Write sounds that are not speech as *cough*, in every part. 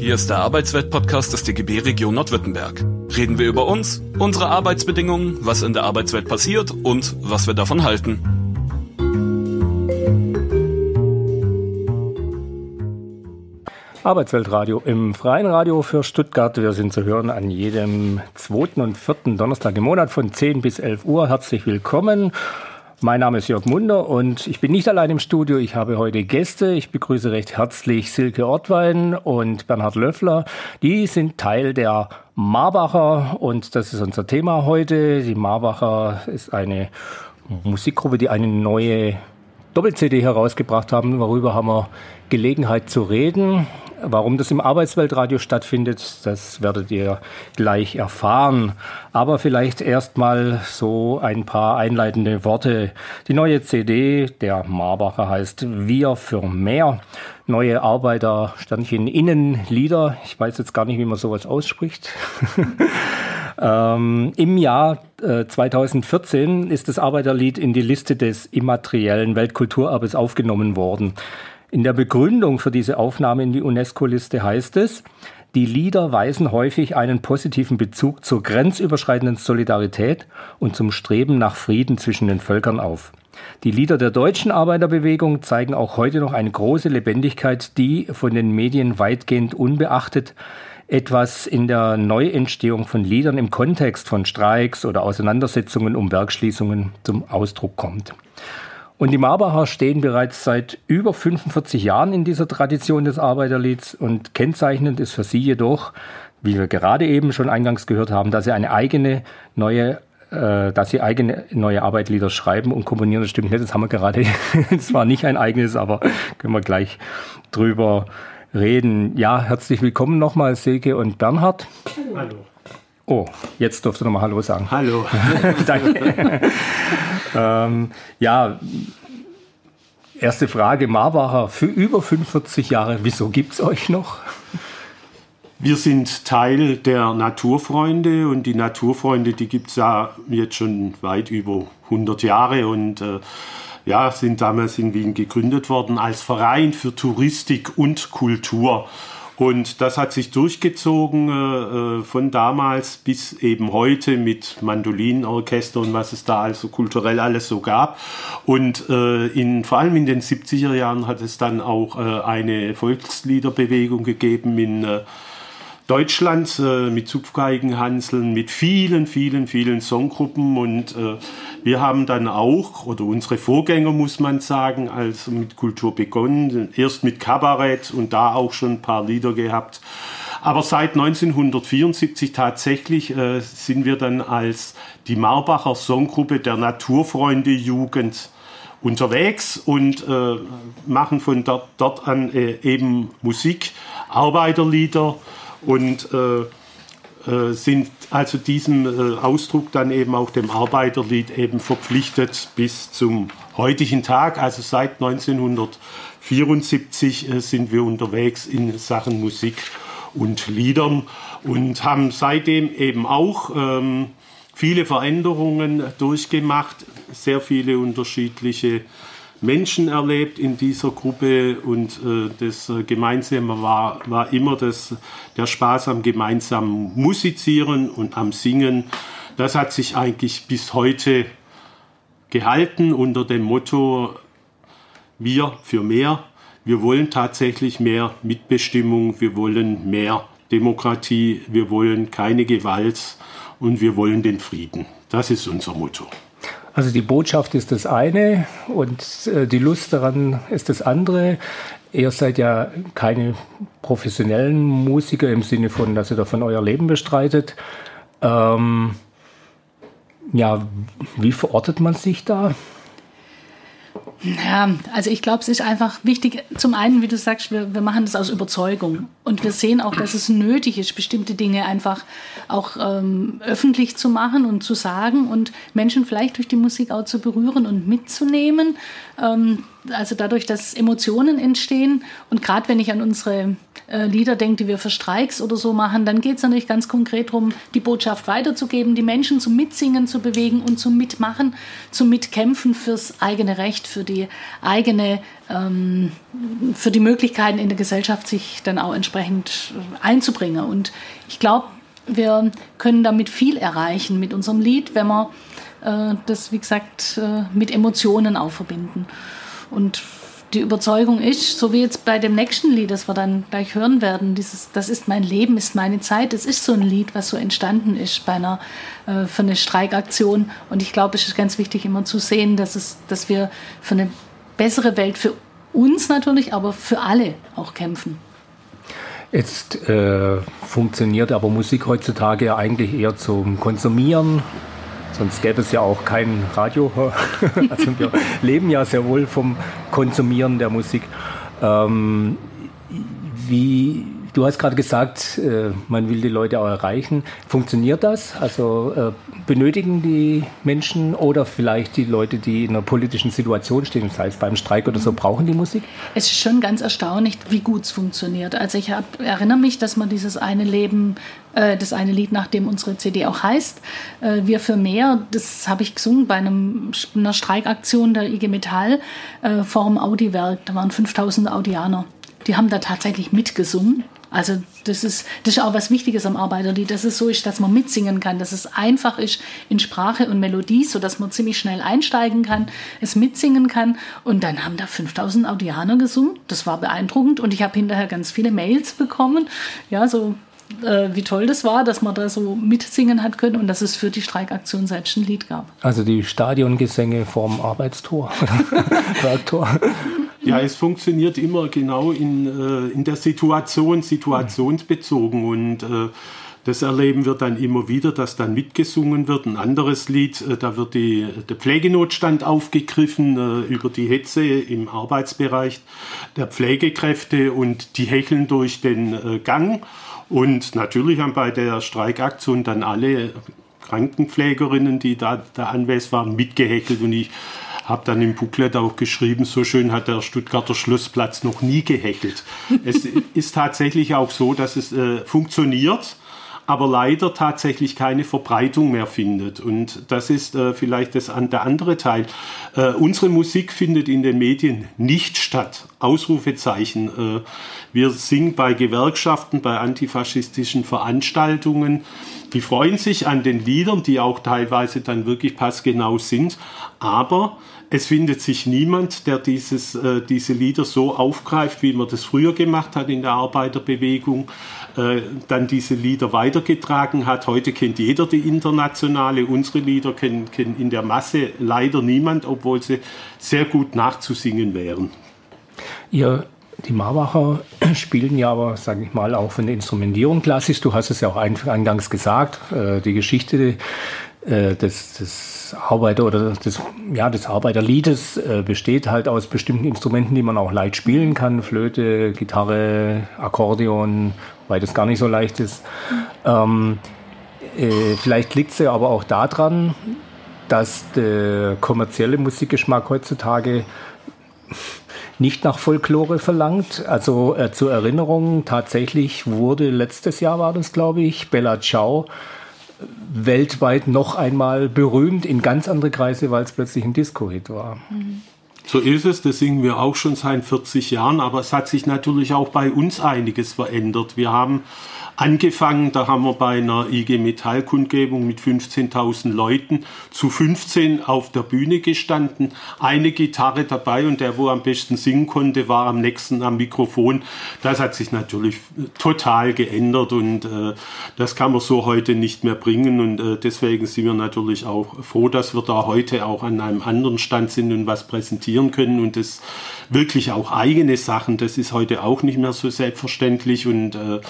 Hier ist der Arbeitswelt-Podcast des DGB Region Nordwürttemberg. Reden wir über uns, unsere Arbeitsbedingungen, was in der Arbeitswelt passiert und was wir davon halten. Arbeitsweltradio im freien Radio für Stuttgart. Wir sind zu hören an jedem zweiten und vierten Donnerstag im Monat von 10 bis 11 Uhr. Herzlich willkommen. Mein Name ist Jörg Munder und ich bin nicht allein im Studio. Ich habe heute Gäste. Ich begrüße recht herzlich Silke Ortwein und Bernhard Löffler. Die sind Teil der Marbacher und das ist unser Thema heute. Die Marbacher ist eine Musikgruppe, die eine neue Doppel-CD herausgebracht haben. Darüber haben wir Gelegenheit zu reden. Warum das im Arbeitsweltradio stattfindet, das werdet ihr gleich erfahren. Aber vielleicht erstmal so ein paar einleitende Worte. Die neue CD der Marbacher heißt Wir für mehr. Neue Arbeiter, Sternchen Innenlieder. Ich weiß jetzt gar nicht, wie man sowas ausspricht. *laughs* ähm, Im Jahr äh, 2014 ist das Arbeiterlied in die Liste des immateriellen Weltkulturerbes aufgenommen worden. In der Begründung für diese Aufnahme in die UNESCO-Liste heißt es, die Lieder weisen häufig einen positiven Bezug zur grenzüberschreitenden Solidarität und zum Streben nach Frieden zwischen den Völkern auf. Die Lieder der deutschen Arbeiterbewegung zeigen auch heute noch eine große Lebendigkeit, die von den Medien weitgehend unbeachtet etwas in der Neuentstehung von Liedern im Kontext von Streiks oder Auseinandersetzungen um Werkschließungen zum Ausdruck kommt. Und die Marbacher stehen bereits seit über 45 Jahren in dieser Tradition des Arbeiterlieds und kennzeichnend ist für sie jedoch, wie wir gerade eben schon eingangs gehört haben, dass sie eine eigene neue äh, dass sie eigene neue Arbeitlieder schreiben und komponieren. Das stimmt nicht, das haben wir gerade. *laughs* Es war nicht ein eigenes, aber können wir gleich drüber reden. Ja, herzlich willkommen nochmal, Silke und Bernhard. Hallo. Oh, jetzt durfte noch mal Hallo sagen. Hallo. *laughs* Danke. ähm, ja, erste Frage. Marbacher, für über 45 Jahre, wieso gibt es euch noch? Wir sind Teil der Naturfreunde und die Naturfreunde, die gibt es ja jetzt schon weit über 100 Jahre und äh, ja, sind damals in Wien gegründet worden als Verein für Touristik und Kultur. Und das hat sich durchgezogen äh, äh, von damals bis eben heute mit Mandolinenorchester und was es da also kulturell alles so gab. Und äh, in, vor allem in den 70er Jahren hat es dann auch äh, eine Volksliederbewegung gegeben in äh, Deutschland äh, mit Zupfgeigenhanseln, mit vielen, vielen, vielen Songgruppen und äh, wir haben dann auch, oder unsere Vorgänger muss man sagen, also mit Kultur begonnen, erst mit Kabarett und da auch schon ein paar Lieder gehabt. Aber seit 1974 tatsächlich äh, sind wir dann als die Marbacher Songgruppe der Naturfreunde Jugend unterwegs und äh, machen von dort, dort an äh, eben Musik, Arbeiterlieder und äh, äh, sind also diesem äh, Ausdruck dann eben auch dem Arbeiterlied eben verpflichtet bis zum heutigen Tag. Also seit 1974 äh, sind wir unterwegs in Sachen Musik und Liedern und haben seitdem eben auch ähm, viele Veränderungen durchgemacht, sehr viele unterschiedliche Menschen erlebt in dieser Gruppe und äh, das äh, Gemeinsame war, war immer das, der Spaß am gemeinsamen Musizieren und am Singen. Das hat sich eigentlich bis heute gehalten unter dem Motto Wir für mehr. Wir wollen tatsächlich mehr Mitbestimmung, wir wollen mehr Demokratie, wir wollen keine Gewalt und wir wollen den Frieden. Das ist unser Motto. Also die Botschaft ist das eine und äh, die Lust daran ist das andere. Ihr seid ja keine professionellen Musiker im Sinne von, dass ihr davon euer Leben bestreitet. Ähm, ja, wie verortet man sich da? Ja, also ich glaube, es ist einfach wichtig, zum einen, wie du sagst, wir, wir machen das aus Überzeugung und wir sehen auch, dass es nötig ist, bestimmte Dinge einfach auch ähm, öffentlich zu machen und zu sagen und Menschen vielleicht durch die Musik auch zu berühren und mitzunehmen. Ähm, also dadurch, dass Emotionen entstehen und gerade wenn ich an unsere äh, Lieder denke, die wir für Streiks oder so machen, dann geht es natürlich ganz konkret darum, die Botschaft weiterzugeben, die Menschen zum Mitsingen zu bewegen und zum Mitmachen, zum Mitkämpfen fürs eigene Recht, für die eigene, ähm, für die Möglichkeiten in der Gesellschaft, sich dann auch entsprechend äh, einzubringen. Und ich glaube, wir können damit viel erreichen mit unserem Lied, wenn wir äh, das, wie gesagt, äh, mit Emotionen auch verbinden. Und die Überzeugung ist, so wie jetzt bei dem nächsten Lied, das wir dann gleich hören werden, dieses Das ist mein Leben, ist meine Zeit, das ist so ein Lied, was so entstanden ist bei einer, äh, für eine Streikaktion. Und ich glaube, es ist ganz wichtig, immer zu sehen, dass, es, dass wir für eine bessere Welt für uns natürlich, aber für alle auch kämpfen. Jetzt äh, funktioniert aber Musik heutzutage ja eigentlich eher zum Konsumieren, Sonst gäbe es ja auch kein Radio. *laughs* also wir leben ja sehr wohl vom Konsumieren der Musik. Ähm, wie, du hast gerade gesagt, äh, man will die Leute auch erreichen. Funktioniert das? Also äh, benötigen die Menschen oder vielleicht die Leute, die in einer politischen Situation stehen, sei es beim Streik oder so, brauchen die Musik? Es ist schon ganz erstaunlich, wie gut es funktioniert. Also ich hab, erinnere mich, dass man dieses eine Leben, äh, das eine Lied, nach dem unsere CD auch heißt, Wir für mehr, das habe ich gesungen bei einem, einer Streikaktion der IG Metall vor dem Audi-Werk. Da waren 5000 Audianer. Die haben da tatsächlich mitgesungen also das ist, das ist auch was Wichtiges am Arbeiterlied, dass es so ist, dass man mitsingen kann, dass es einfach ist in Sprache und Melodie, so dass man ziemlich schnell einsteigen kann, es mitsingen kann. Und dann haben da 5000 Audianer gesungen. Das war beeindruckend und ich habe hinterher ganz viele Mails bekommen, ja, so äh, wie toll das war, dass man da so mitsingen hat können und dass es für die Streikaktion selbst ein Lied gab. Also die Stadiongesänge vorm Arbeitstor, *laughs* Werktor. Ja, es funktioniert immer genau in, äh, in der Situation, situationsbezogen und äh, das erleben wir dann immer wieder, dass dann mitgesungen wird. Ein anderes Lied, äh, da wird die, der Pflegenotstand aufgegriffen äh, über die Hetze im Arbeitsbereich der Pflegekräfte und die hecheln durch den äh, Gang. Und natürlich haben bei der Streikaktion dann alle Krankenpflegerinnen, die da, da anwesend waren, mitgehechelt. Und ich habe dann im Booklet auch geschrieben, so schön hat der Stuttgarter Schlossplatz noch nie gehechelt. *laughs* es ist tatsächlich auch so, dass es äh, funktioniert aber leider tatsächlich keine Verbreitung mehr findet. Und das ist äh, vielleicht das, der andere Teil. Äh, unsere Musik findet in den Medien nicht statt. Ausrufezeichen. Äh, wir singen bei Gewerkschaften, bei antifaschistischen Veranstaltungen. Die freuen sich an den Liedern, die auch teilweise dann wirklich passgenau sind. Aber es findet sich niemand, der dieses, äh, diese Lieder so aufgreift, wie man das früher gemacht hat in der Arbeiterbewegung, äh, dann diese Lieder weitergetragen hat. Heute kennt jeder die internationale, unsere Lieder kennt, in der Masse leider niemand, obwohl sie sehr gut nachzusingen wären. Ihr die Marbacher *clears throat* spielen ja aber, sage ich mal, auch von der Instrumentierung klassisch. Du hast es ja auch eingangs gesagt, äh, die Geschichte äh, des, Arbeiter oder des, ja, des Arbeiterliedes äh, besteht halt aus bestimmten Instrumenten, die man auch leicht spielen kann. Flöte, Gitarre, Akkordeon, weil das gar nicht so leicht ist. Ähm, äh, vielleicht liegt es ja aber auch daran, dass der kommerzielle Musikgeschmack heutzutage nicht nach Folklore verlangt. Also äh, zur Erinnerung, tatsächlich wurde letztes Jahr war das, glaube ich, Bella Ciao weltweit noch einmal berühmt in ganz andere Kreise, weil es plötzlich ein Disco-Hit war. So ist es, das singen wir auch schon seit 40 Jahren, aber es hat sich natürlich auch bei uns einiges verändert. Wir haben angefangen, da haben wir bei einer IG Metall Kundgebung mit 15.000 Leuten zu 15 auf der Bühne gestanden, eine Gitarre dabei und der, wo am besten singen konnte, war am nächsten am Mikrofon. Das hat sich natürlich total geändert und äh, das kann man so heute nicht mehr bringen und äh, deswegen sind wir natürlich auch froh, dass wir da heute auch an einem anderen Stand sind und was präsentieren können und das wirklich auch eigene Sachen, das ist heute auch nicht mehr so selbstverständlich und äh,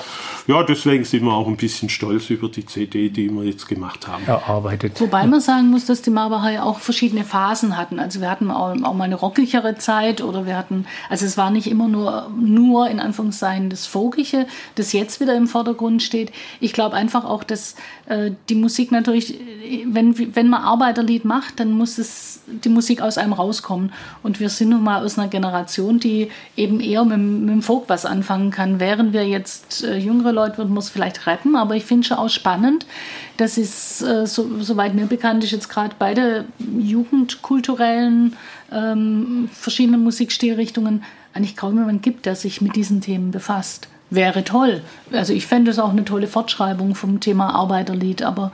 ja, das deswegen sind wir auch ein bisschen stolz über die CD, die wir jetzt gemacht haben. Erarbeitet. Wobei man sagen muss, dass die Marbacher ja auch verschiedene Phasen hatten. Also wir hatten auch, auch mal eine rockigere Zeit oder wir hatten, also es war nicht immer nur, nur in Anführungszeichen das Vogige, das jetzt wieder im Vordergrund steht. Ich glaube einfach auch, dass äh, die Musik natürlich, wenn, wenn man Arbeiterlied macht, dann muss es die Musik aus einem rauskommen. Und wir sind nun mal aus einer Generation, die eben eher mit, mit dem Folk was anfangen kann. Während wir jetzt äh, jüngere Leute es vielleicht retten, aber ich finde schon auch spannend, dass es, äh, so, soweit mir bekannt ist, jetzt gerade beide jugendkulturellen ähm, verschiedenen Musikstilrichtungen eigentlich kaum jemand gibt, der sich mit diesen Themen befasst. Wäre toll. Also ich fände es auch eine tolle Fortschreibung vom Thema Arbeiterlied, aber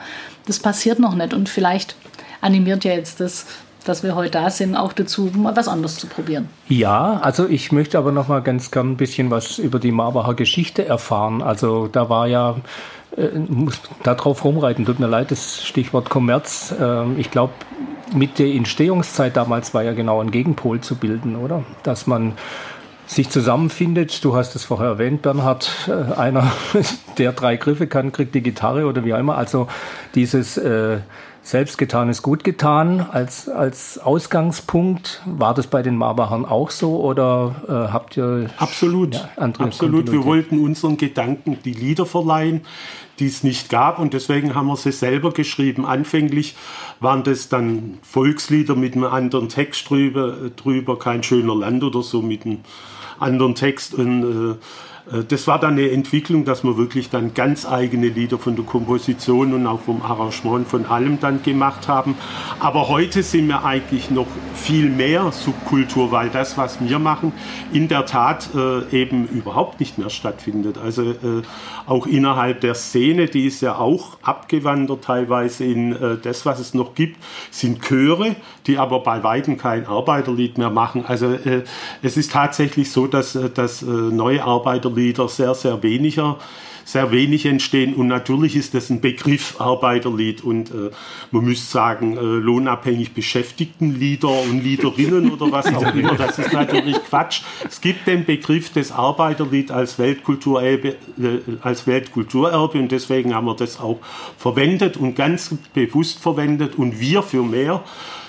das passiert noch nicht. Und vielleicht animiert ja jetzt das dass wir heute da sind, auch dazu, mal was anderes zu probieren. Ja, also ich möchte aber noch mal ganz gern ein bisschen was über die Marbacher Geschichte erfahren. Also da war ja, äh, muss darauf rumreiten, tut mir leid, das Stichwort Kommerz. Äh, ich glaube, mit der Entstehungszeit damals war ja genau ein Gegenpol zu bilden, oder? Dass man sich zusammenfindet. Du hast es vorher erwähnt, Bernhard, äh, einer, *laughs* der drei Griffe kann, kriegt die Gitarre oder wie auch immer. Also dieses äh, Selbstgetan ist gut getan als, als Ausgangspunkt. War das bei den Marbachern auch so oder äh, habt ihr absolut ja, absolut? Wir wollten unseren Gedanken die Lieder verleihen, die es nicht gab und deswegen haben wir sie selber geschrieben. Anfänglich waren das dann Volkslieder mit einem anderen Text drüber, drüber kein schöner Land oder so mit einem anderen Text und äh, das war dann eine Entwicklung, dass wir wirklich dann ganz eigene Lieder von der Komposition und auch vom Arrangement von allem dann gemacht haben. Aber heute sind wir eigentlich noch viel mehr Subkultur, weil das, was wir machen, in der Tat äh, eben überhaupt nicht mehr stattfindet. Also äh, auch innerhalb der Szene, die ist ja auch abgewandert teilweise in äh, das, was es noch gibt, sind Chöre, die aber bei weitem kein Arbeiterlied mehr machen. Also äh, es ist tatsächlich so, dass, äh, dass neue Arbeiterlieder Arbeiterlieder sehr, sehr weniger sehr wenig entstehen. Und natürlich ist das ein Begriff Arbeiterlied und äh, man müsste sagen, äh, lohnabhängig Beschäftigtenlieder und Liederinnen oder was auch immer. Das ist natürlich Quatsch. Es gibt den Begriff des Arbeiterlied als Weltkulturerbe, äh, als Weltkulturerbe und deswegen haben wir das auch verwendet und ganz bewusst verwendet und wir für mehr.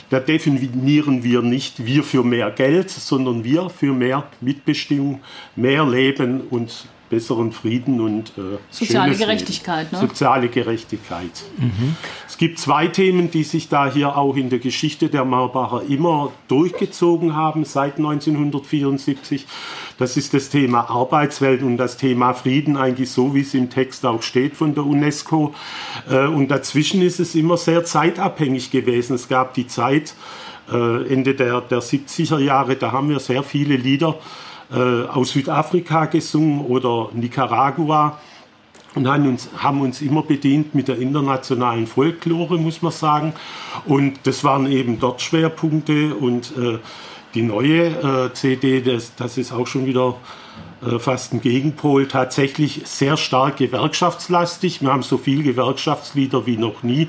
Da definieren wir nicht wir für mehr Geld, sondern wir für mehr Mitbestimmung, mehr Leben und besseren Frieden und äh, soziale Gerechtigkeit. Ne? Soziale Gerechtigkeit. Mhm. Es gibt zwei Themen, die sich da hier auch in der Geschichte der Marbacher immer durchgezogen haben seit 1974. Das ist das Thema Arbeitswelt und das Thema Frieden, eigentlich so, wie es im Text auch steht von der UNESCO. Äh, und dazwischen ist es immer sehr zeitabhängig gewesen. Es gab die Zeit äh, Ende der, der 70er Jahre, da haben wir sehr viele Lieder äh, aus Südafrika gesungen oder Nicaragua und haben uns, haben uns immer bedient mit der internationalen Folklore, muss man sagen. Und das waren eben dort Schwerpunkte und äh, die neue äh, CD, das, das ist auch schon wieder fast ein Gegenpol, tatsächlich sehr stark gewerkschaftslastig. Wir haben so viel Gewerkschaftslieder wie noch nie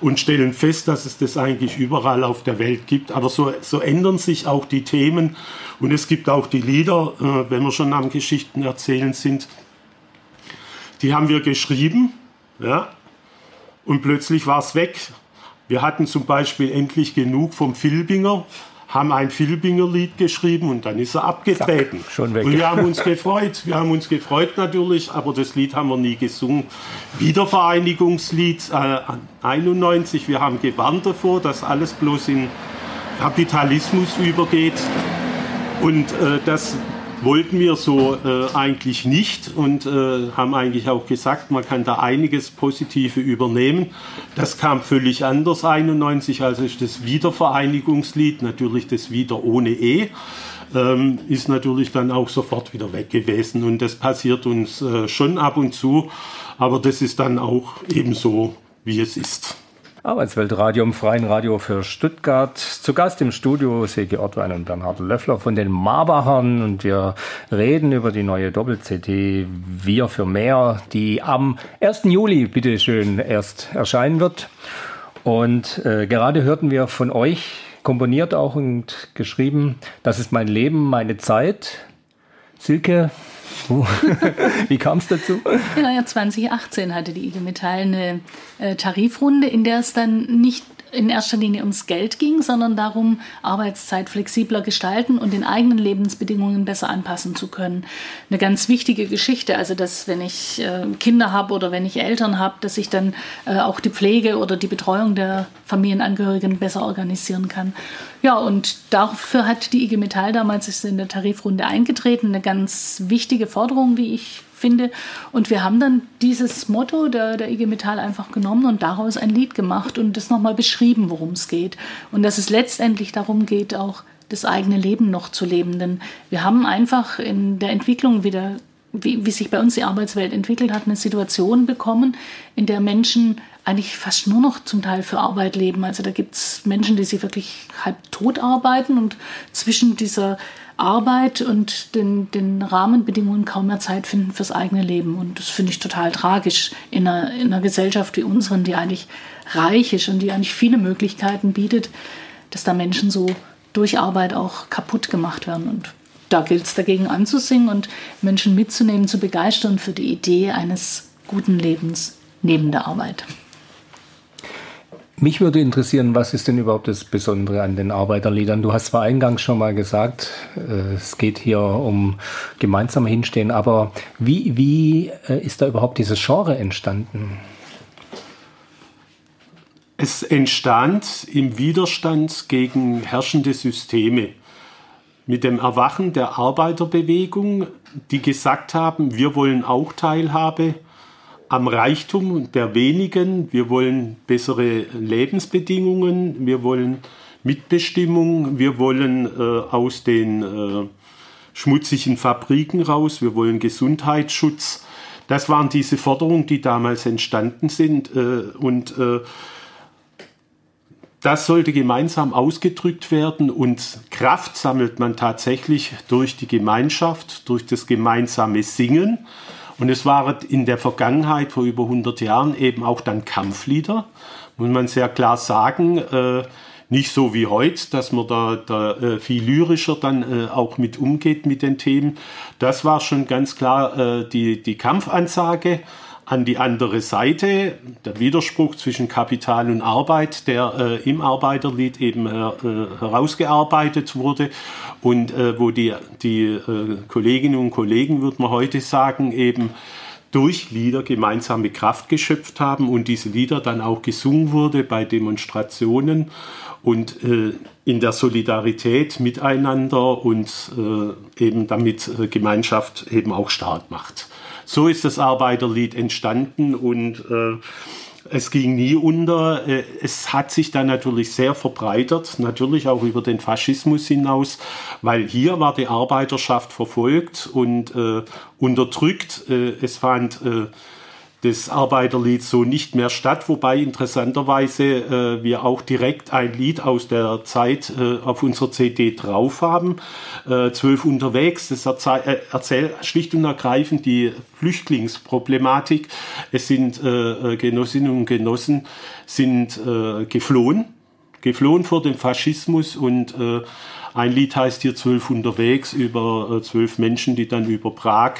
und stellen fest, dass es das eigentlich überall auf der Welt gibt. Aber so, so ändern sich auch die Themen und es gibt auch die Lieder, äh, wenn wir schon am Geschichten erzählen sind, die haben wir geschrieben, ja, und plötzlich war es weg. Wir hatten zum Beispiel endlich genug vom Filbinger haben ein Filbinger-Lied geschrieben und dann ist er abgetreten. Zack, schon weg. Und wir *laughs* haben uns gefreut. Wir haben uns gefreut natürlich, aber das Lied haben wir nie gesungen. Wiedervereinigungslied äh, 91. Wir haben gewarnt davor, dass alles bloß in Kapitalismus übergeht. Und äh, das wollten wir so äh, eigentlich nicht und äh, haben eigentlich auch gesagt, man kann da einiges Positive übernehmen. Das kam völlig anders 91, also ist das Wiedervereinigungslied, natürlich das Wieder ohne E, ähm, ist natürlich dann auch sofort wieder weg gewesen und das passiert uns äh, schon ab und zu, aber das ist dann auch ebenso, wie es ist. Arbeitsweltradio im Freien Radio für Stuttgart. Zu Gast im Studio Silke Ortwein und Bernhard Löffler von den Marbachern und wir reden über die neue Doppel-CD Wir für mehr, die am 1. Juli, bitteschön, erst erscheinen wird. Und äh, gerade hörten wir von euch, komponiert auch und geschrieben, das ist mein Leben, meine Zeit. Silke, *laughs* Wie kam es dazu? Ja, 2018 hatte die IG Metall eine äh, Tarifrunde, in der es dann nicht in erster Linie ums Geld ging, sondern darum, Arbeitszeit flexibler gestalten und den eigenen Lebensbedingungen besser anpassen zu können. Eine ganz wichtige Geschichte, also dass wenn ich äh, Kinder habe oder wenn ich Eltern habe, dass ich dann äh, auch die Pflege oder die Betreuung der Familienangehörigen besser organisieren kann. Ja, und dafür hat die IG Metall damals ist in der Tarifrunde eingetreten, eine ganz wichtige Forderung, wie ich finde. Und wir haben dann dieses Motto der, der IG Metall einfach genommen und daraus ein Lied gemacht und das nochmal beschrieben, worum es geht. Und dass es letztendlich darum geht, auch das eigene Leben noch zu leben. Denn wir haben einfach in der Entwicklung wieder wie, wie, sich bei uns die Arbeitswelt entwickelt hat, eine Situation bekommen, in der Menschen eigentlich fast nur noch zum Teil für Arbeit leben. Also da gibt es Menschen, die sich wirklich halb tot arbeiten und zwischen dieser Arbeit und den, den Rahmenbedingungen kaum mehr Zeit finden fürs eigene Leben. Und das finde ich total tragisch in einer, in einer Gesellschaft wie unseren, die eigentlich reich ist und die eigentlich viele Möglichkeiten bietet, dass da Menschen so durch Arbeit auch kaputt gemacht werden. Und da gilt es dagegen anzusingen und Menschen mitzunehmen, zu begeistern für die Idee eines guten Lebens neben der Arbeit. Mich würde interessieren, was ist denn überhaupt das Besondere an den Arbeiterliedern? Du hast zwar eingangs schon mal gesagt, äh, es geht hier um gemeinsam hinstehen, aber wie, wie äh, ist da überhaupt dieses Genre entstanden? Es entstand im Widerstand gegen herrschende Systeme. Mit dem Erwachen der Arbeiterbewegung, die gesagt haben, wir wollen auch Teilhabe am Reichtum der wenigen. Wir wollen bessere Lebensbedingungen. Wir wollen Mitbestimmung. Wir wollen äh, aus den äh, schmutzigen Fabriken raus. Wir wollen Gesundheitsschutz. Das waren diese Forderungen, die damals entstanden sind. Äh, und äh, das sollte gemeinsam ausgedrückt werden und Kraft sammelt man tatsächlich durch die Gemeinschaft, durch das gemeinsame Singen. Und es waren in der Vergangenheit, vor über 100 Jahren, eben auch dann Kampflieder, muss man sehr klar sagen. Äh, nicht so wie heute, dass man da, da äh, viel lyrischer dann äh, auch mit umgeht mit den Themen. Das war schon ganz klar äh, die, die Kampfansage an die andere Seite, der Widerspruch zwischen Kapital und Arbeit, der äh, im Arbeiterlied eben äh, äh, herausgearbeitet wurde und äh, wo die, die äh, Kolleginnen und Kollegen, würde man heute sagen, eben durch Lieder gemeinsame Kraft geschöpft haben und diese Lieder dann auch gesungen wurde bei Demonstrationen und äh, in der Solidarität miteinander und eben damit Gemeinschaft eben auch stark macht. So ist das Arbeiterlied entstanden und äh, es ging nie unter. Äh, es hat sich dann natürlich sehr verbreitert, natürlich auch über den Faschismus hinaus, weil hier war die Arbeiterschaft verfolgt und äh, unterdrückt. Äh, es fand äh, das Arbeiterlied so nicht mehr statt, wobei interessanterweise äh, wir auch direkt ein Lied aus der Zeit äh, auf unserer CD drauf haben, äh, Zwölf unterwegs, das äh, erzählt schlicht und ergreifend die Flüchtlingsproblematik. Es sind äh, äh, Genossinnen und Genossen sind äh, geflohen, geflohen vor dem Faschismus und äh, ein Lied heißt hier Zwölf unterwegs über äh, zwölf Menschen, die dann über Prag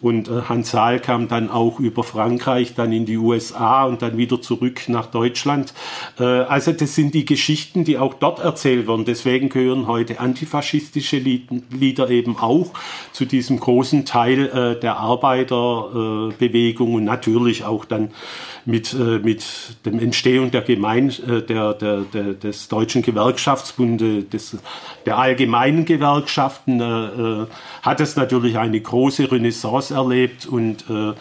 und äh, Hans Saal kam dann auch über Frankreich, dann in die USA und dann wieder zurück nach Deutschland. Äh, also das sind die Geschichten, die auch dort erzählt werden. Deswegen gehören heute antifaschistische Lieder eben auch zu diesem großen Teil äh, der Arbeiterbewegung und natürlich auch dann mit, äh, mit dem Entstehung der Gemein äh, der, der, der, des Deutschen Gewerkschaftsbundes, des, der allgemeinen Gewerkschaften, äh, äh, hat es natürlich eine große Renaissance erlebt und äh,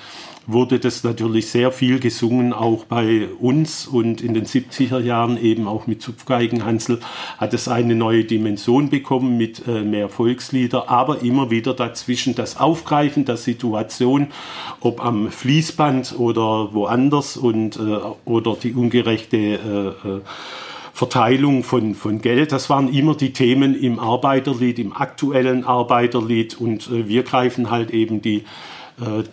wurde das natürlich sehr viel gesungen, auch bei uns und in den 70er Jahren eben auch mit Zupfgeigenhansel hat es eine neue Dimension bekommen mit äh, mehr Volkslieder, aber immer wieder dazwischen das Aufgreifen der Situation, ob am Fließband oder woanders und äh, oder die ungerechte äh, äh Verteilung von, von Geld. Das waren immer die Themen im Arbeiterlied, im aktuellen Arbeiterlied und äh, wir greifen halt eben die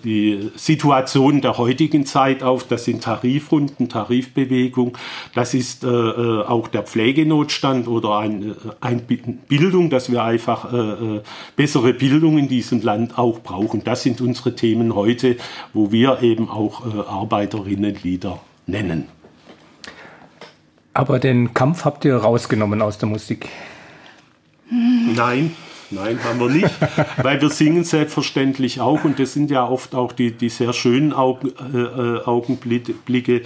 die Situation der heutigen Zeit auf. Das sind Tarifrunden, Tarifbewegung. Das ist äh, äh auch der Pflegenotstand oder ein, ein Bildung, dass wir einfach äh, bessere Bildung in diesem Land auch brauchen. Das sind unsere Themen heute, wo wir eben auch äh, Arbeiterinnenlieder nennen. Aber den Kampf habt ihr rausgenommen aus der Musik? Nein, Nein, haben wir nicht, *laughs* weil wir singen selbstverständlich auch und das sind ja oft auch die, die sehr schönen Augen, äh, äh Augenblicke.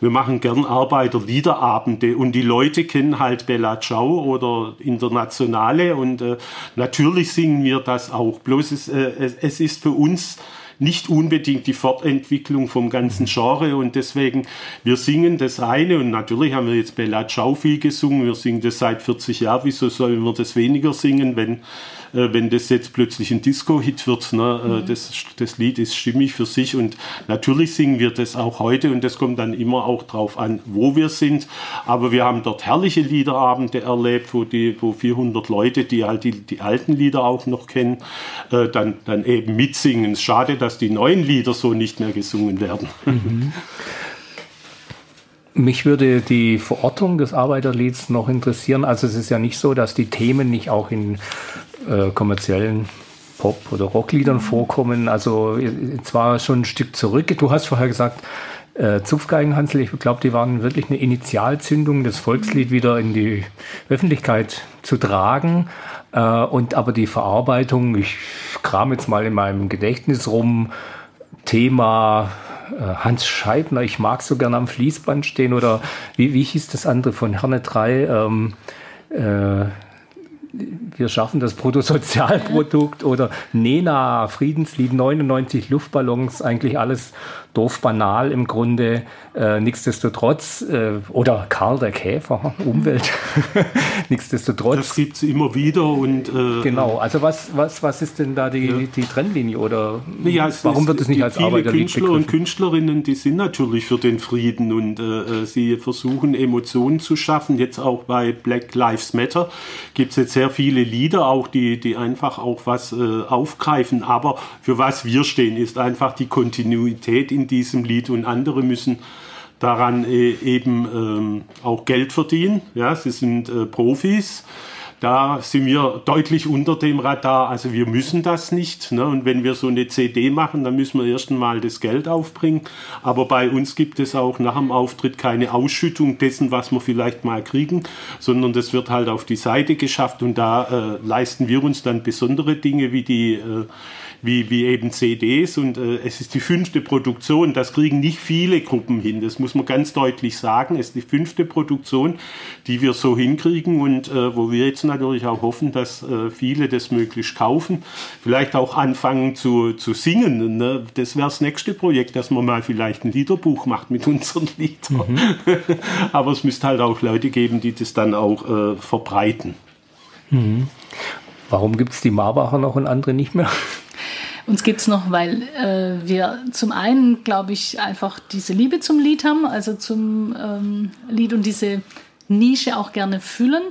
Wir machen gern Arbeiterliederabende und die Leute kennen halt Bella Ciao oder Internationale und äh, natürlich singen wir das auch. Bloß es, äh, es ist für uns nicht unbedingt die Fortentwicklung vom ganzen Genre und deswegen, wir singen das eine und natürlich haben wir jetzt Bella Ciao viel gesungen, wir singen das seit 40 Jahren, wieso sollen wir das weniger singen, wenn äh, wenn das jetzt plötzlich ein Disco-Hit wird. Ne? Äh, mhm. das, das Lied ist stimmig für sich und natürlich singen wir das auch heute und das kommt dann immer auch drauf an, wo wir sind. Aber wir haben dort herrliche Liederabende erlebt, wo, die, wo 400 Leute, die halt die, die alten Lieder auch noch kennen, äh, dann, dann eben mitsingen. Schade, dass die neuen Lieder so nicht mehr gesungen werden. Mhm. Mich würde die Verortung des Arbeiterlieds noch interessieren. Also es ist ja nicht so, dass die Themen nicht auch in äh, kommerziellen Pop- oder Rockliedern mhm. vorkommen. Also zwar schon ein Stück zurück. Du hast vorher gesagt, äh, Zupfgeigenhansel, ich glaube, die waren wirklich eine Initialzündung, das Volkslied wieder in die Öffentlichkeit zu tragen. Äh, und aber die Verarbeitung, ich kram jetzt mal in meinem Gedächtnis rum, Thema äh, Hans Scheibner, ich mag so gerne am Fließband stehen oder wie, wie hieß das andere von Herne 3? Ähm, äh, wir schaffen das Bruttosozialprodukt oder Nena, Friedenslied, 99 Luftballons, eigentlich alles dorfbanal im Grunde. Äh, nichtsdestotrotz, äh, oder Karl der Käfer, *laughs* Umwelt, *laughs* nichtsdestotrotz. Das gibt es immer wieder und. Äh, genau, also was, was, was ist denn da die, ja. die Trennlinie oder ja, warum wird es nicht als Arbeiterlied Künstler begriffen? und Künstlerinnen, die sind natürlich für den Frieden und äh, äh, sie versuchen Emotionen zu schaffen. Jetzt auch bei Black Lives Matter gibt es jetzt sehr viele Lieder, auch die, die einfach auch was äh, aufgreifen. Aber für was wir stehen, ist einfach die Kontinuität in diesem Lied und andere müssen daran äh, eben ähm, auch Geld verdienen. Ja, sie sind äh, Profis. Da sind wir deutlich unter dem Radar. Also wir müssen das nicht. Ne? Und wenn wir so eine CD machen, dann müssen wir erst einmal das Geld aufbringen. Aber bei uns gibt es auch nach dem Auftritt keine Ausschüttung dessen, was wir vielleicht mal kriegen, sondern das wird halt auf die Seite geschafft und da äh, leisten wir uns dann besondere Dinge wie die äh, wie, wie eben CDs und äh, es ist die fünfte Produktion. Das kriegen nicht viele Gruppen hin, das muss man ganz deutlich sagen. Es ist die fünfte Produktion, die wir so hinkriegen und äh, wo wir jetzt natürlich auch hoffen, dass äh, viele das möglichst kaufen. Vielleicht auch anfangen zu, zu singen. Ne? Das wäre das nächste Projekt, dass man mal vielleicht ein Liederbuch macht mit unseren *laughs* Liedern. Mhm. *laughs* Aber es müsste halt auch Leute geben, die das dann auch äh, verbreiten. Mhm. Warum gibt es die Marbacher noch und andere nicht mehr? Uns gibt es noch, weil äh, wir zum einen, glaube ich, einfach diese Liebe zum Lied haben, also zum ähm, Lied und diese Nische auch gerne füllen.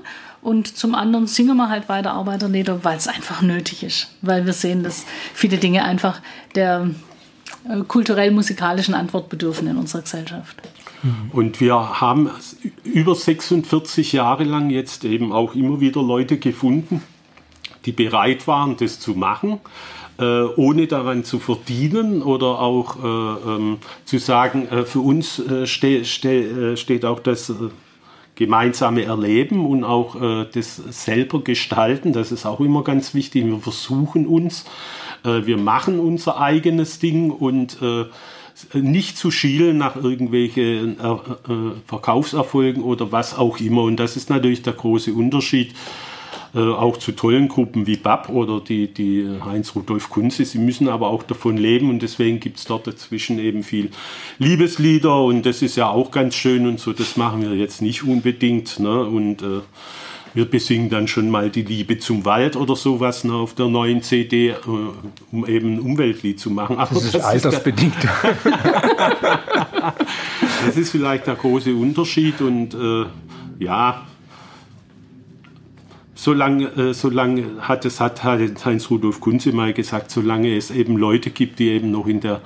Und zum anderen singen wir halt weiter Arbeiterlieder, weil es einfach nötig ist. Weil wir sehen, dass viele Dinge einfach der äh, kulturell-musikalischen Antwort bedürfen in unserer Gesellschaft. Und wir haben über 46 Jahre lang jetzt eben auch immer wieder Leute gefunden, die bereit waren, das zu machen äh, ohne daran zu verdienen oder auch äh, ähm, zu sagen, äh, für uns äh, ste ste äh, steht auch das äh, gemeinsame Erleben und auch das selber gestalten. Das ist auch immer ganz wichtig. Wir versuchen uns, wir machen unser eigenes Ding und nicht zu schielen nach irgendwelchen Verkaufserfolgen oder was auch immer. Und das ist natürlich der große Unterschied äh, auch zu tollen Gruppen wie BAP oder die, die Heinz-Rudolf Kunze. Sie müssen aber auch davon leben und deswegen gibt es dort dazwischen eben viel Liebeslieder und das ist ja auch ganz schön und so. Das machen wir jetzt nicht unbedingt. Ne? Und äh, wir besingen dann schon mal die Liebe zum Wald oder sowas ne, auf der neuen CD, äh, um eben ein Umweltlied zu machen. Aber das ist das altersbedingt. Ist *laughs* das ist vielleicht der große Unterschied und äh, ja, solange, äh, solange hat es hat Heinz Rudolf Kunze mal gesagt, solange es eben Leute gibt, die eben noch in der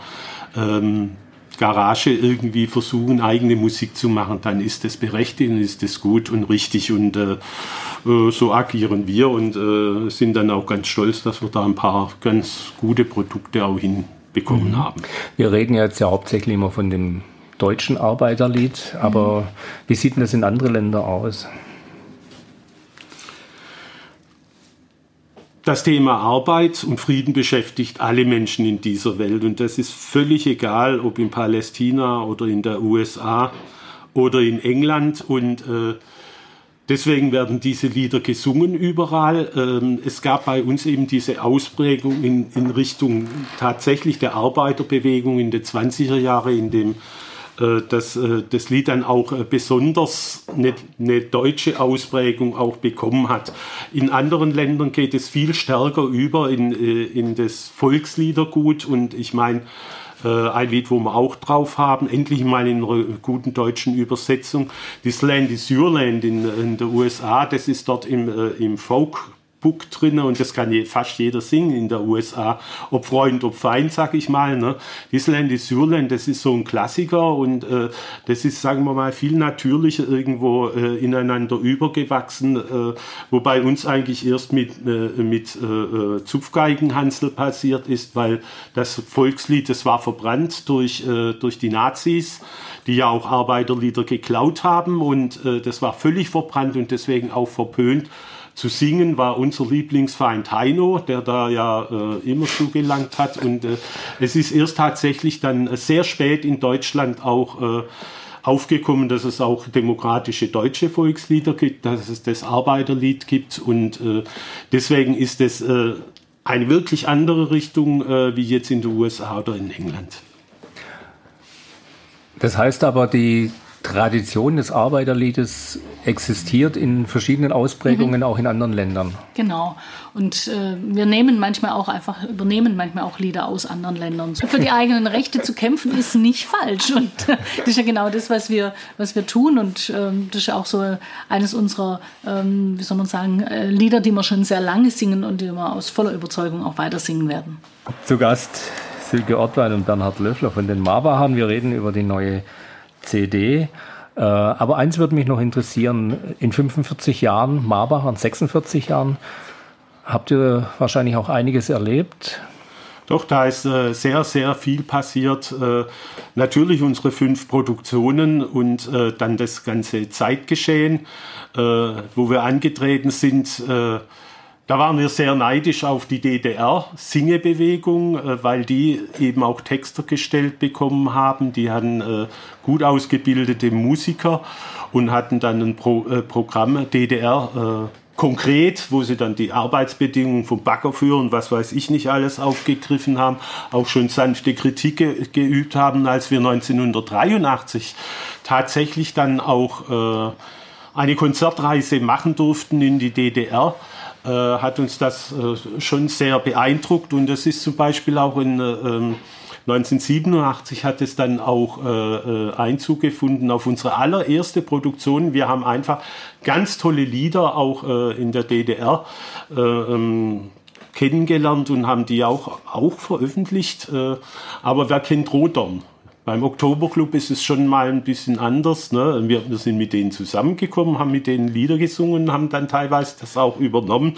ähm, Garage irgendwie versuchen, eigene Musik zu machen, dann ist das berechtigt und ist das gut und richtig und äh, äh, so agieren wir und äh, sind dann auch ganz stolz, dass wir da ein paar ganz gute Produkte auch hinbekommen mhm. haben. Wir reden jetzt ja hauptsächlich immer von dem deutschen Arbeiterlied, aber mhm. wie sieht denn das in anderen Ländern aus? Das Thema Arbeit und Frieden beschäftigt alle Menschen in dieser Welt und das ist völlig egal, ob in Palästina oder in der USA oder in England und äh, deswegen werden diese Lieder gesungen überall. Ähm, es gab bei uns eben diese Ausprägung in, in Richtung tatsächlich der Arbeiterbewegung in den 20er Jahren, in dem dass äh, das Lied dann auch äh, besonders eine, eine, deutsche Ausprägung auch bekommen hat. In anderen Ländern geht es viel stärker über in, in das Volksliedergut und ich meine, ein Lied, wo wir auch drauf haben, endlich mal in einer guten deutschen Übersetzung. This Land is Your Land in, in der USA, das ist dort im, im Folk Book drin und das kann je, fast jeder singen in der USA, ob Freund, ob Feind, sag ich mal. Ne? Island is Surland, das ist so ein Klassiker und äh, das ist, sagen wir mal, viel natürlicher irgendwo äh, ineinander übergewachsen, äh, wobei uns eigentlich erst mit, äh, mit äh, äh, Zupfgeigenhansel passiert ist, weil das Volkslied, das war verbrannt durch, äh, durch die Nazis die ja auch Arbeiterlieder geklaut haben und das war völlig verbrannt und deswegen auch verpönt zu singen war unser Lieblingsfeind Heino, der da ja äh, immer zugelangt hat. Und äh, es ist erst tatsächlich dann sehr spät in Deutschland auch äh, aufgekommen, dass es auch demokratische deutsche Volkslieder gibt, dass es das Arbeiterlied gibt. Und äh, deswegen ist es äh, eine wirklich andere Richtung äh, wie jetzt in den USA oder in England. Das heißt aber, die Tradition des Arbeiterliedes existiert in verschiedenen Ausprägungen, mhm. auch in anderen Ländern. Genau. Und äh, wir nehmen manchmal auch einfach, übernehmen manchmal auch Lieder aus anderen Ländern. Für die *laughs* eigenen Rechte zu kämpfen ist nicht falsch. Und äh, das ist ja genau das, was wir, was wir tun. Und ähm, das ist ja auch so eines unserer, ähm, wie soll man sagen, äh, Lieder, die wir schon sehr lange singen und die wir aus voller Überzeugung auch weiter singen werden. Zu Gast Silke Ortwein und Bernhard Löffler von den Marbachern. Wir reden über die neue CD. Äh, aber eins würde mich noch interessieren. In 45 Jahren, Marbach an 46 Jahren, habt ihr wahrscheinlich auch einiges erlebt. Doch, da ist äh, sehr, sehr viel passiert. Äh, natürlich unsere fünf Produktionen und dann das ganze Zeitgeschehen, wo wir angetreten sind da waren wir sehr neidisch auf die DDR-Singebewegung, äh, weil die eben auch Texter gestellt bekommen haben. Die hatten äh, gut ausgebildete Musiker und hatten dann ein äh, Programm DDR konkret, wo sie dann die Arbeitsbedingungen vom Bagger führen, was weiß ich nicht alles aufgegriffen haben, auch schon sanfte Kritik ge geübt haben, als wir 1983 tatsächlich dann auch eine Konzertreise machen durften in die DDR äh, hat uns das äh, schon sehr beeindruckt und das ist zum Beispiel auch in äh, 1987 ähm, hat es dann auch äh, äh, Einzug gefunden auf unsere allererste Produktion. Wir haben einfach ganz tolle Lieder auch äh, in der DDR ähm, kennengelernt und haben die auch, auch veröffentlicht. aber wer kennt Rodern? Beim Oktoberclub ist es schon mal ein bisschen anders. Ne? Wir, wir, sind mit denen zusammengekommen, haben mit denen Lieder gesungen, haben dann teilweise das auch übernommen.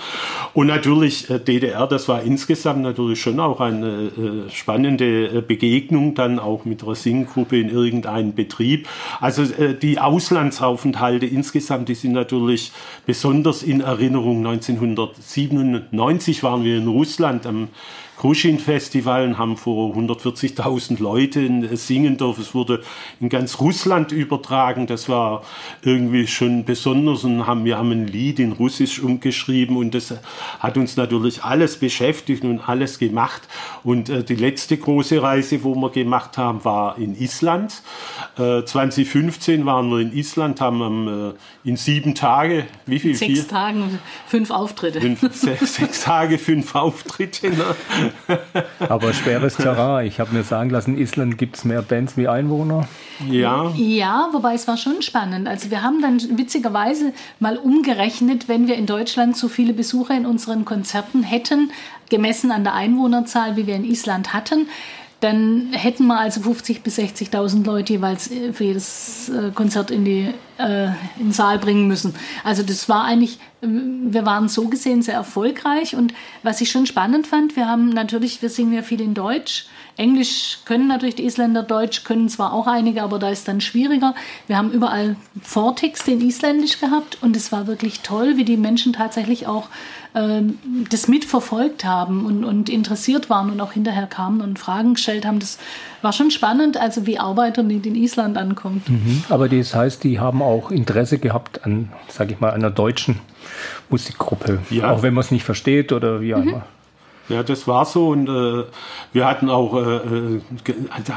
Und natürlich äh, DDR, das war insgesamt natürlich schon auch eine äh, spannende äh, Begegnung, dann auch mit einer Singgruppe in irgendeinem Betrieb. Also die Auslandsaufenthalte insgesamt, die sind natürlich besonders in Erinnerung. 1997 waren wir in Russland am Kruschin-Festival und haben vor 140.000 Leuten singen dürfen. Es wurde in ganz Russland übertragen. Das war irgendwie schon besonders und haben, wir haben ein Lied in Russisch umgeschrieben und das hat uns natürlich alles beschäftigt und alles gemacht. Und äh, die letzte große Reise, wo wir gemacht haben, war in Island. Äh, 2015 waren wir in Island, haben äh, in sieben Tage, wie viel? Sechs? Tagen, fünf Auftritte. Fünf, sechs, sechs, Tage, fünf Auftritte. Ne? *laughs* Aber schweres Terrain. Ich habe mir sagen lassen, in Island gibt es mehr Bands wie Einwohner. Ja. Ja, wobei es war schon spannend. Also wir haben dann witzigerweise mal umgerechnet, wenn wir in Deutschland so viele Besucher in unseren Konzerten hätten, gemessen an der Einwohnerzahl, wie wir in Island hatten, dann hätten wir also 50.000 bis 60.000 Leute jeweils äh, für jedes äh, Konzert in, die, äh, in den Saal bringen müssen. Also das war eigentlich, wir waren so gesehen sehr erfolgreich und was ich schon spannend fand, wir haben natürlich, wir singen ja viel in Deutsch, Englisch können natürlich die Isländer, Deutsch können zwar auch einige, aber da ist dann schwieriger. Wir haben überall Vortexte in Isländisch gehabt und es war wirklich toll, wie die Menschen tatsächlich auch äh, das mitverfolgt haben und, und interessiert waren und auch hinterher kamen und Fragen gestellt haben. Das war schon spannend, also wie Arbeiter nicht in Island ankommt. Mhm. Aber das heißt, die haben auch Interesse gehabt an, sage ich mal, einer deutschen Musikgruppe, ja. auch wenn man es nicht versteht oder wie auch mhm. immer. Ja, das war so und äh, wir hatten auch, äh, äh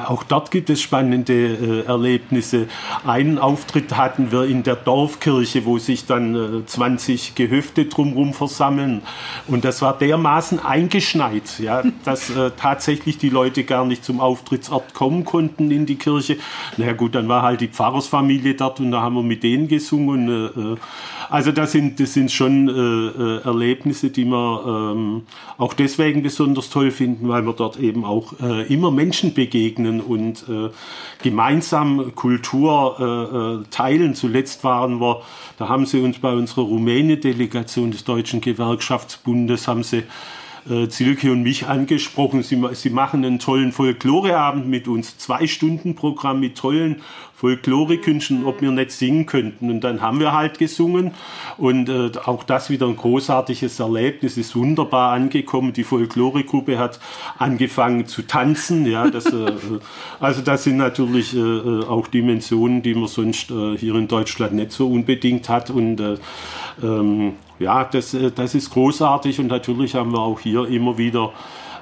auch dort gibt es spannende äh, Erlebnisse. Einen Auftritt hatten wir in der Dorfkirche, wo sich dann äh, 20 Gehöfte drumherum versammeln und das war dermaßen eingeschneit, ja, dass äh, tatsächlich die Leute gar nicht zum Auftrittsort kommen konnten in die Kirche. Na ja, gut, dann war halt die Pfarrersfamilie dort und da haben wir mit denen gesungen. Äh, also das sind, das sind schon äh, Erlebnisse, die wir ähm, auch deswegen deswegen besonders toll finden, weil wir dort eben auch äh, immer Menschen begegnen und äh, gemeinsam Kultur äh, äh teilen. Zuletzt waren wir, da haben sie uns bei unserer Rumänien-Delegation des Deutschen Gewerkschaftsbundes, haben sie äh, Zilke und mich angesprochen. Sie, sie machen einen tollen Folkloreabend mit uns, zwei Stunden Programm mit tollen Folklorekünsten, ob wir nicht singen könnten. Und dann haben wir halt gesungen und äh, auch das wieder ein großartiges Erlebnis, ist wunderbar angekommen. Die Folkloregruppe hat angefangen zu tanzen. Ja, das, äh, also das sind natürlich äh, äh, auch Dimensionen, die man sonst äh, hier in Deutschland nicht so unbedingt hat. Und äh, ähm, ja, das, äh, das ist großartig und natürlich haben wir auch hier immer wieder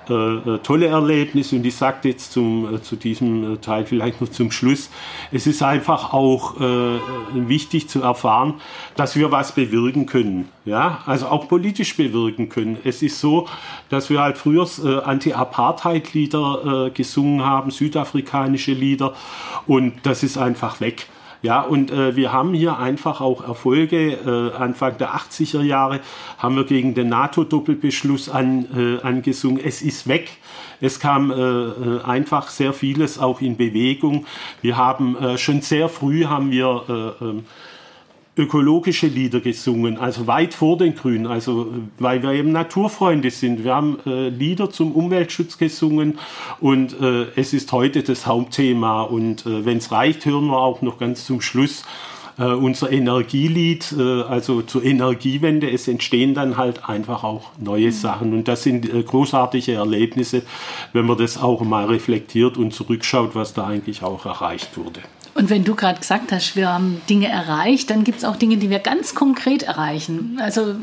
äh, äh, tolle Erlebnisse und ich sage jetzt zum, äh, zu diesem äh, Teil vielleicht noch zum Schluss, es ist einfach auch äh, wichtig zu erfahren, dass wir was bewirken können, ja, also auch politisch bewirken können. Es ist so, dass wir halt früher äh, Anti-Apartheid-Lieder gesungen haben, südafrikanische Lieder und das ist einfach weg. Ja, und äh, wir haben hier einfach auch Erfolge. Äh, Anfang der 80er Jahre haben wir gegen den NATO-Doppelbeschluss an, äh, angesungen. Es ist weg. Es kam äh, äh, einfach sehr vieles auch in Bewegung. Wir haben äh, schon sehr früh haben wir äh, ähm, ökologische Lieder gesungen, also weit vor den Grünen, also weil wir eben Naturfreunde sind. Wir haben äh, Lieder zum Umweltschutz gesungen und äh, es ist heute das Hauptthema. Und äh, wenn es reicht, hören wir auch noch ganz zum Schluss äh, unser Energielied, äh, also zur Energiewende. Es entstehen dann halt einfach auch neue Sachen und das sind äh, großartige Erlebnisse, wenn man das auch mal reflektiert und zurückschaut, was da eigentlich auch erreicht wurde. Und wenn du gerade gesagt hast, wir haben Dinge erreicht, dann gibt es auch Dinge, die wir ganz konkret erreichen. Also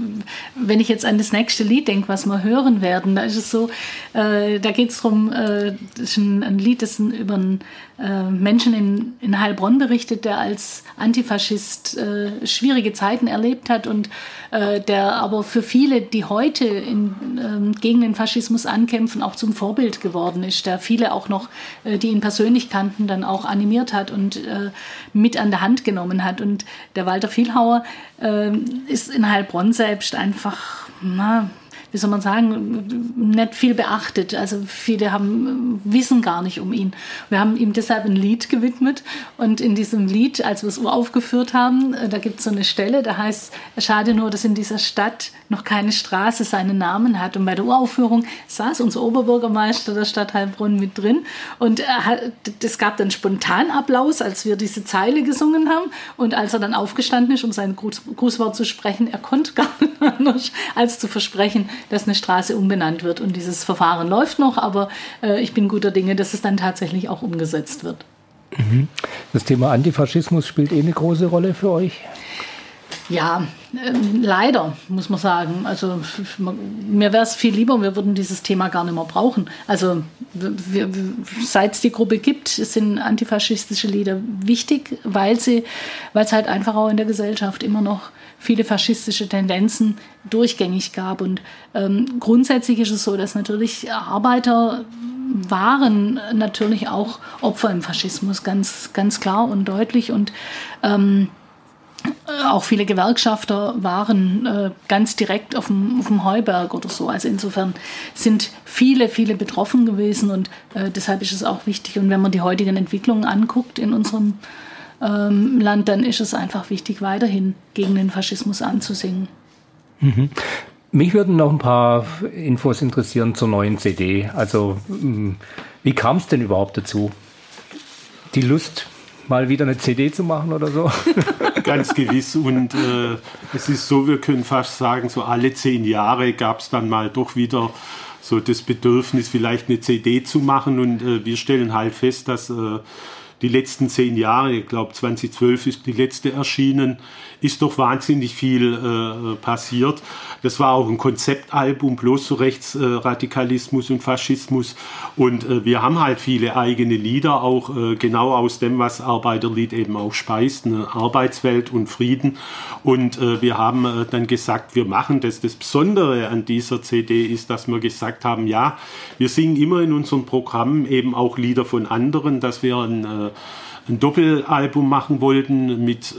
wenn ich jetzt an das nächste Lied denke, was wir hören werden, da ist es so, äh, da geht es darum, äh, das ist ein, ein Lied, das über einen äh, Menschen in, in Heilbronn berichtet, der als Antifaschist äh, schwierige Zeiten erlebt hat und äh, der aber für viele, die heute in, ähm, gegen den Faschismus ankämpfen, auch zum Vorbild geworden ist, der viele auch noch, äh, die ihn persönlich kannten, dann auch animiert hat und äh, mit an der Hand genommen hat. Und der Walter Vielhauer äh, ist in Heilbronn selbst einfach, na, wie soll man sagen, nicht viel beachtet. Also viele haben, wissen gar nicht um ihn. Wir haben ihm deshalb ein Lied gewidmet und in diesem Lied, als wir es uraufgeführt haben, äh, da gibt es so eine Stelle, da heißt, schade nur, dass in dieser Stadt noch keine Straße seinen Namen hat. Und bei der Uraufführung saß unser Oberbürgermeister der Stadt Heilbronn mit drin und es gab dann spontan Applaus, als wir diese Zeile gesungen haben und als er dann aufgestanden ist, um sein Grußwort zu sprechen, er konnte gar *laughs* nicht anders als zu versprechen, dass eine Straße umbenannt wird. Und dieses Verfahren läuft noch, aber äh, ich bin guter Dinge, dass es dann tatsächlich auch umgesetzt wird. Mhm. Das Thema Antifaschismus spielt eh eine große Rolle für euch? Ja, ähm, leider, muss man sagen. Also mir wäre es viel lieber, wir würden dieses Thema gar nicht mehr brauchen. Also seit es die Gruppe gibt, sind antifaschistische Lieder wichtig, weil sie, weil es halt einfach auch in der Gesellschaft immer noch viele faschistische Tendenzen durchgängig gab. Und ähm, grundsätzlich ist es so, dass natürlich Arbeiter waren natürlich auch Opfer im Faschismus, ganz, ganz klar und deutlich. Und ähm, auch viele Gewerkschafter waren äh, ganz direkt auf dem, auf dem Heuberg oder so. Also insofern sind viele, viele betroffen gewesen und äh, deshalb ist es auch wichtig. Und wenn man die heutigen Entwicklungen anguckt in unserem ähm, Land, dann ist es einfach wichtig, weiterhin gegen den Faschismus anzusingen. Mhm. Mich würden noch ein paar Infos interessieren zur neuen CD. Also, hm, wie kam es denn überhaupt dazu? Die Lust, mal wieder eine CD zu machen oder so? *laughs* Ganz gewiss. Und äh, es ist so, wir können fast sagen, so alle zehn Jahre gab es dann mal doch wieder so das Bedürfnis, vielleicht eine CD zu machen. Und äh, wir stellen halt fest, dass äh, die letzten zehn Jahre, ich glaube 2012 ist die letzte erschienen, ist doch wahnsinnig viel äh, passiert. Das war auch ein Konzeptalbum, bloß so Rechtsradikalismus äh, und Faschismus. Und äh, wir haben halt viele eigene Lieder, auch äh, genau aus dem, was Arbeiterlied eben auch speist, eine Arbeitswelt und Frieden. Und äh, wir haben äh, dann gesagt, wir machen das. Das Besondere an dieser CD ist, dass wir gesagt haben, ja, wir singen immer in unserem Programm eben auch Lieder von anderen, dass wir ein, ein Doppelalbum machen wollten mit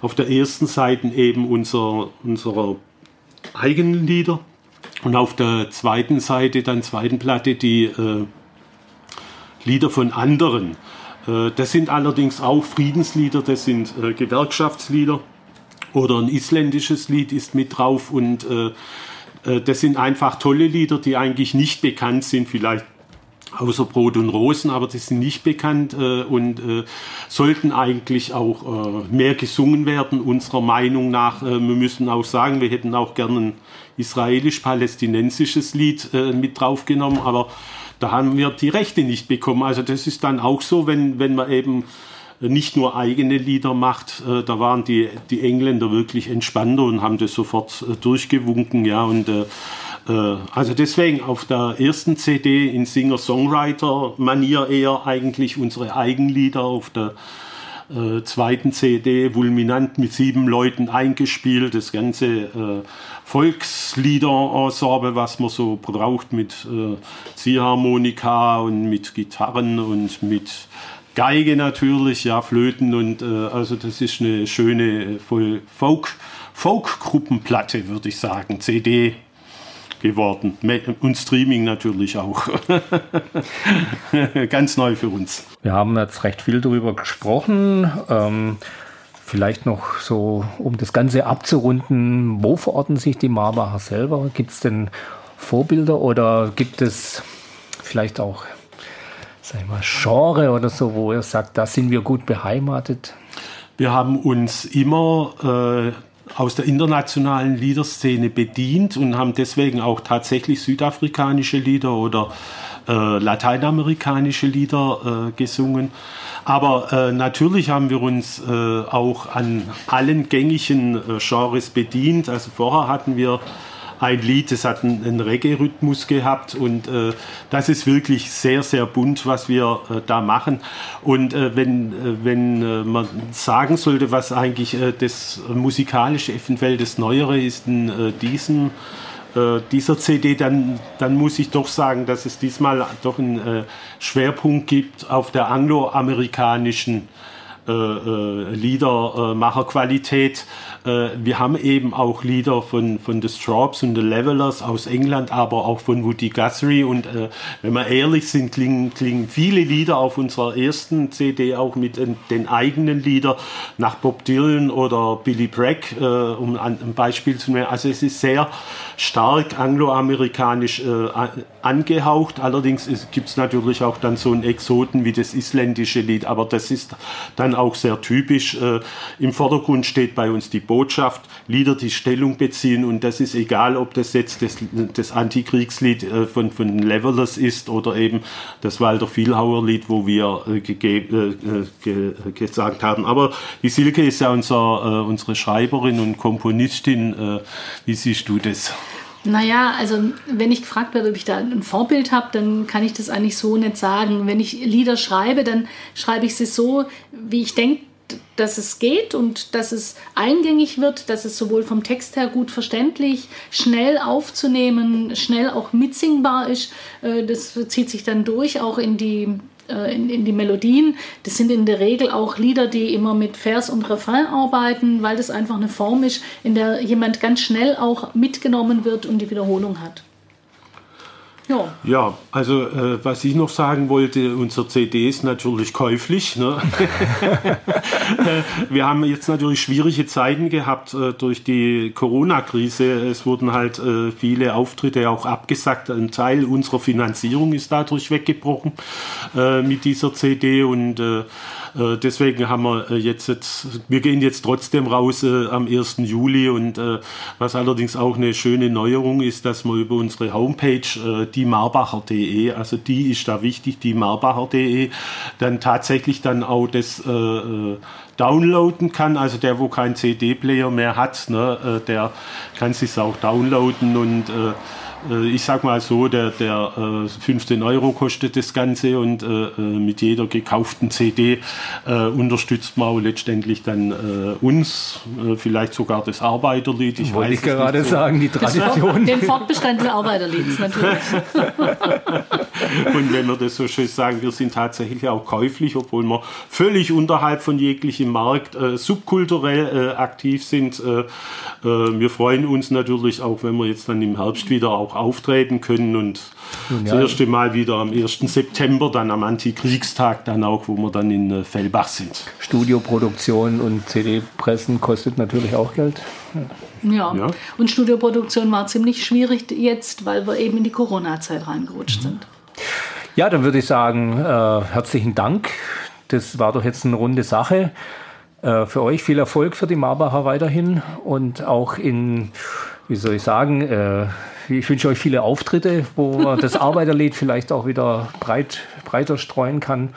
auf der ersten Seite eben unser, unsere eigenen Lieder. Und auf der zweiten Seite, dann zweiten Platte, die äh, Lieder von anderen. Äh, das sind allerdings auch Friedenslieder, das sind äh, Gewerkschaftslieder oder ein isländisches Lied ist mit drauf. Und äh, äh, das sind einfach tolle Lieder, die eigentlich nicht bekannt sind, vielleicht außer Brot und Rosen, aber die sind nicht bekannt äh, und äh, sollten eigentlich auch äh, mehr gesungen werden, unserer Meinung nach. Äh, wir müssen auch sagen, wir hätten auch gerne ein israelisch-palästinensisches Lied äh, mit draufgenommen, aber da haben wir die Rechte nicht bekommen. Also das ist dann auch so, wenn, wenn man eben nicht nur eigene Lieder macht, äh, da waren die, die Engländer wirklich entspannter und haben das sofort durchgewunken, ja, und also deswegen auf der ersten CD in Singer-Songwriter-Manier eher eigentlich unsere Eigenlieder, auf der äh, zweiten CD Vulminant mit sieben Leuten eingespielt, das ganze äh, Volkslieder-Ensemble, was man so braucht mit äh, Ziehharmonika und mit Gitarren und mit Geige natürlich, ja, Flöten und äh, also das ist eine schöne Folk, Folk-Gruppenplatte, würde ich sagen, CD geworden. Und Streaming natürlich auch. *laughs* Ganz neu für uns. Wir haben jetzt recht viel darüber gesprochen. Ähm, vielleicht noch so, um das Ganze abzurunden, wo verorten sich die Marbacher selber? Gibt es denn Vorbilder oder gibt es vielleicht auch sag ich mal, Genre oder so, wo ihr sagt, da sind wir gut beheimatet? Wir haben uns immer äh, aus der internationalen Liederszene bedient und haben deswegen auch tatsächlich südafrikanische Lieder oder äh, lateinamerikanische Lieder äh, gesungen. Aber äh, natürlich haben wir uns äh, auch an allen gängigen äh, Genres bedient. Also vorher hatten wir ein Lied, das hat einen, einen Reggae-Rhythmus gehabt und äh, das ist wirklich sehr, sehr bunt, was wir äh, da machen. Und äh, wenn, äh, wenn äh, man sagen sollte, was eigentlich äh, das musikalische eventuell das Neuere ist in diesem dieser CD, dann, dann muss ich doch sagen, dass es diesmal doch einen Schwerpunkt gibt auf der angloamerikanischen äh, äh, Liedermacherqualität. Äh, wir haben eben auch Lieder von, von The Strawbs und The Levelers aus England, aber auch von Woody Guthrie. Und äh, wenn wir ehrlich sind, klingen, klingen viele Lieder auf unserer ersten CD auch mit den, eigenen Liedern nach Bob Dylan oder Billy Bragg, äh, um ein, ein Beispiel zu nennen. Also es ist sehr stark angloamerikanisch äh, angehaucht. Allerdings gibt es natürlich auch dann so einen Exoten wie das isländische Lied, aber das ist dann auch sehr typisch. Äh, Im Vordergrund steht bei uns die Botschaft, Lieder, die Stellung beziehen und das ist egal, ob das jetzt das, das Antikriegslied äh, von, von Levelers ist oder eben das Walter Vielhauer Lied, wo wir äh, ge ge gesagt haben. Aber die Silke ist ja unser, unsere Schreiberin und Komponistin. Wie siehst du das? Naja, also wenn ich gefragt werde, ob ich da ein Vorbild habe, dann kann ich das eigentlich so nicht sagen. Wenn ich Lieder schreibe, dann schreibe ich sie so, wie ich denke, dass es geht und dass es eingängig wird, dass es sowohl vom Text her gut verständlich, schnell aufzunehmen, schnell auch mitsingbar ist. Äh, das zieht sich dann durch, auch in die in, in, die Melodien. Das sind in der Regel auch Lieder, die immer mit Vers und Refrain arbeiten, weil das einfach eine Form ist, in der jemand ganz schnell auch mitgenommen wird und die Wiederholung hat. Ja, ja also äh, was ich noch sagen wollte, unser CD ist natürlich käuflich. Ne? *laughs* Wir haben jetzt natürlich schwierige Zeiten gehabt äh, durch die Corona-Krise. Es wurden halt äh, viele Auftritte auch abgesagt. Ein Teil unserer Finanzierung ist dadurch weggebrochen äh, mit dieser CD und äh, deswegen haben wir äh, jetzt, jetzt, wir gehen jetzt trotzdem raus äh, am 1. Juli und äh, was allerdings auch eine schöne Neuerung ist, dass man über unsere Homepage äh, diemarbacher.de, also die ist da wichtig, diemarbacher.de, dann tatsächlich dann auch das äh, downloaden kann. Also der, wo keinen CD-Player mehr hat, ne, der kann sich auch downloaden und ich sag mal so, der, der 15 äh, Euro kostet das Ganze und äh, mit jeder gekauften CD unterstützt man auch letztendlich dann uns, vielleicht sogar das Arbeiterlied. Ich Wollte ich gerade so. sagen, die Tradition. Den Fortbestand des Arbeiterlieds natürlich. *laughs* und wenn wir das so schön sagen, wir sind tatsächlich auch käuflich, obwohl wir völlig unterhalb von jeglichem Markt äh, subkulturell äh, aktiv sind. Äh, wir freuen uns natürlich auch, wenn wir jetzt dann im Herbst wieder auch auftreten können und ja, das erste Mal wieder am 1. September, dann am Antikriegstag, dann auch, wo wir dann in äh, Fellbach sind. Studioproduktion und CD-Pressen kostet natürlich auch Geld. Ja. ja. und Studioproduktion war ziemlich schwierig jetzt, weil wir eben in die Corona-Zeit reingerutscht mhm. sind. Ja, dann würde ich sagen, äh, herzlichen Dank. Das war doch jetzt eine runde Sache. Äh, für euch viel Erfolg für die Marbacher weiterhin und auch in, wie soll ich sagen, äh, ich wünsche euch viele Auftritte, wo man das *laughs* Arbeiterlied vielleicht auch wieder breit, breiter streuen kann.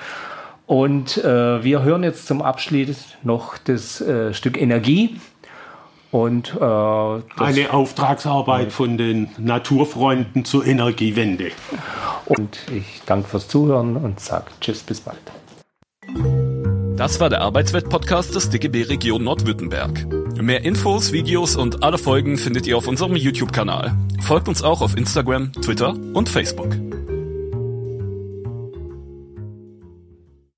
Und äh, wir hören jetzt zum Abschluss noch das äh, Stück Energie. Und, äh, Eine Auftragsarbeit von den Naturfreunden zur Energiewende. Und ich danke fürs Zuhören und sage Tschüss, bis bald. Das war der Arbeitswelt-Podcast des DGB Region Nordwürttemberg. Mehr Infos, Videos und alle Folgen findet ihr auf unserem YouTube-Kanal. Folgt uns auch auf Instagram, Twitter und Facebook.